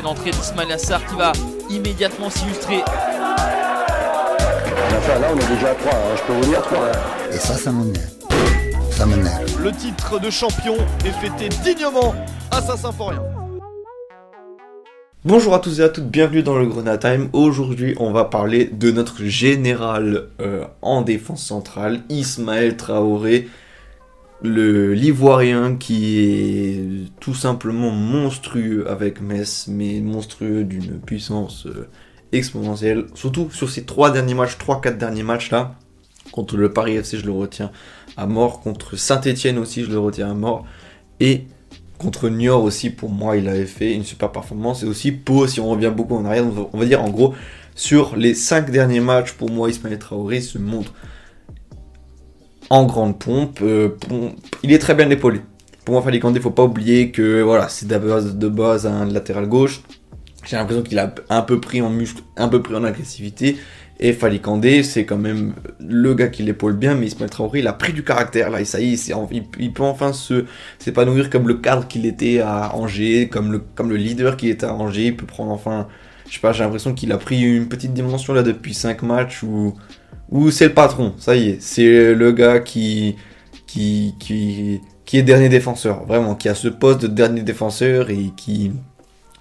et l'entrée d'Ismail Assar qui va immédiatement s'illustrer. là, on est déjà à 3, hein, je peux vous dire 3. Et ça, ça m'énerve. Ça m'énerve. Le titre de champion est fêté dignement à Saint-Symphorien. Bonjour à tous et à toutes, bienvenue dans le Grenade Time. Aujourd'hui, on va parler de notre général euh, en défense centrale, Ismaël Traoré, l'ivoirien qui est tout simplement monstrueux avec Metz, mais monstrueux d'une puissance euh, exponentielle. Surtout sur ces trois derniers matchs, 3-4 derniers matchs là. Contre le Paris FC, je le retiens à mort. Contre Saint-Etienne aussi, je le retiens à mort. Et Contre Niort aussi, pour moi, il avait fait une super performance. Et aussi Pau, si on revient beaucoup en arrière, on va dire en gros, sur les 5 derniers matchs, pour moi, Ismaël Traoré se montre en grande pompe. Euh, il est très bien épaulé. Pour moi, Falikandé, il faut pas oublier que voilà, c'est de base, un latéral gauche. J'ai l'impression qu'il a un peu pris en muscle, un peu pris en agressivité. Et Falikandé, c'est quand même le gars qui l'épaule bien, mais Ismaël Traoré, il a pris du caractère, là, et ça y est, il, peut enfin s'épanouir comme le cadre qu'il était à Angers, comme le, comme le leader qu'il était à Angers, il peut prendre enfin, je sais pas, j'ai l'impression qu'il a pris une petite dimension là depuis 5 matchs où, où c'est le patron, ça y est, c'est le gars qui, est dernier défenseur, vraiment, qui a ce poste de dernier défenseur et qui,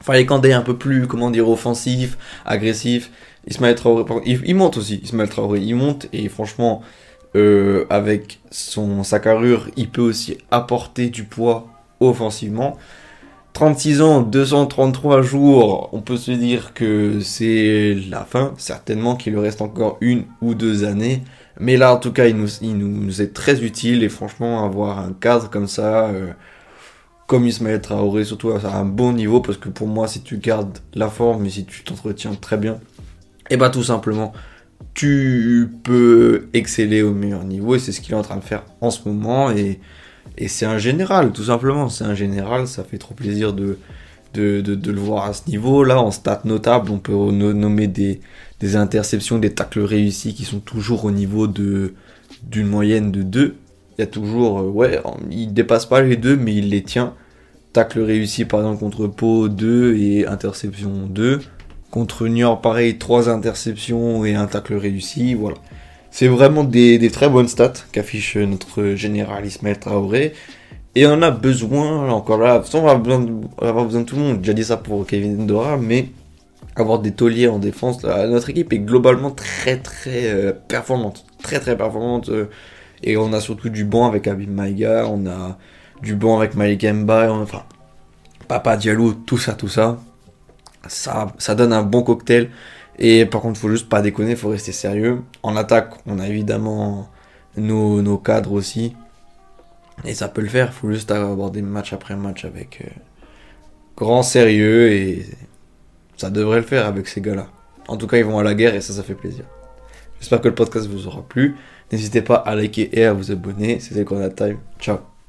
Falikandé un peu plus, comment dire, offensif, agressif, Ismaël Traoré, il, monte aussi, Ismaël Traoré, il monte et franchement, euh, avec sa carrure, il peut aussi apporter du poids offensivement. 36 ans, 233 jours, on peut se dire que c'est la fin, certainement qu'il lui reste encore une ou deux années. Mais là, en tout cas, il nous, est très utile. Et franchement, avoir un cadre comme ça, euh, comme Ismaël Traoré, surtout à un bon niveau, parce que pour moi, si tu gardes la forme et si tu t'entretiens très bien, et bah tout simplement, tu peux exceller au meilleur niveau. Et c'est ce qu'il est en train de faire en ce moment. Et, c'est un général tout simplement, c'est un général, ça fait trop plaisir de, de, le voir à ce niveau là en stats notables, on peut nommer des, des interceptions, des tacles réussis qui sont toujours au niveau de d'une moyenne de 2. Il y a toujours, euh, ouais, il dépasse pas les deux mais il les tient. Tacle réussi par exemple contre Pau 2 et interception 2. Contre Niort, pareil, 3 interceptions et un tacle réussi. Voilà. C'est vraiment des, très bonnes stats qu'affiche notre général Ismaël Traoré. Et on a besoin, encore là, on va avoir besoin, de tout le monde. J'ai déjà dit ça pour Kevin Dora, mais avoir des tauliers en défense, notre équipe est globalement très très euh, performante. Très très performante. Euh, et on a surtout du bon avec Abim Maïga, on a du bon avec Malik Mba, enfin, Papa Diallo, tout ça, tout ça ça, ça donne un bon cocktail. Et par contre, il faut juste pas déconner, il faut rester sérieux. En attaque, on a évidemment nos, nos, cadres aussi. Et ça peut le faire, il faut juste aborder match après match avec euh, grand sérieux et ça devrait le faire avec ces gars-là. En tout cas, ils vont à la guerre et ça, ça fait plaisir. J'espère que le podcast vous aura plu. N'hésitez pas à liker et à vous abonner. C'était Corona Time. Ciao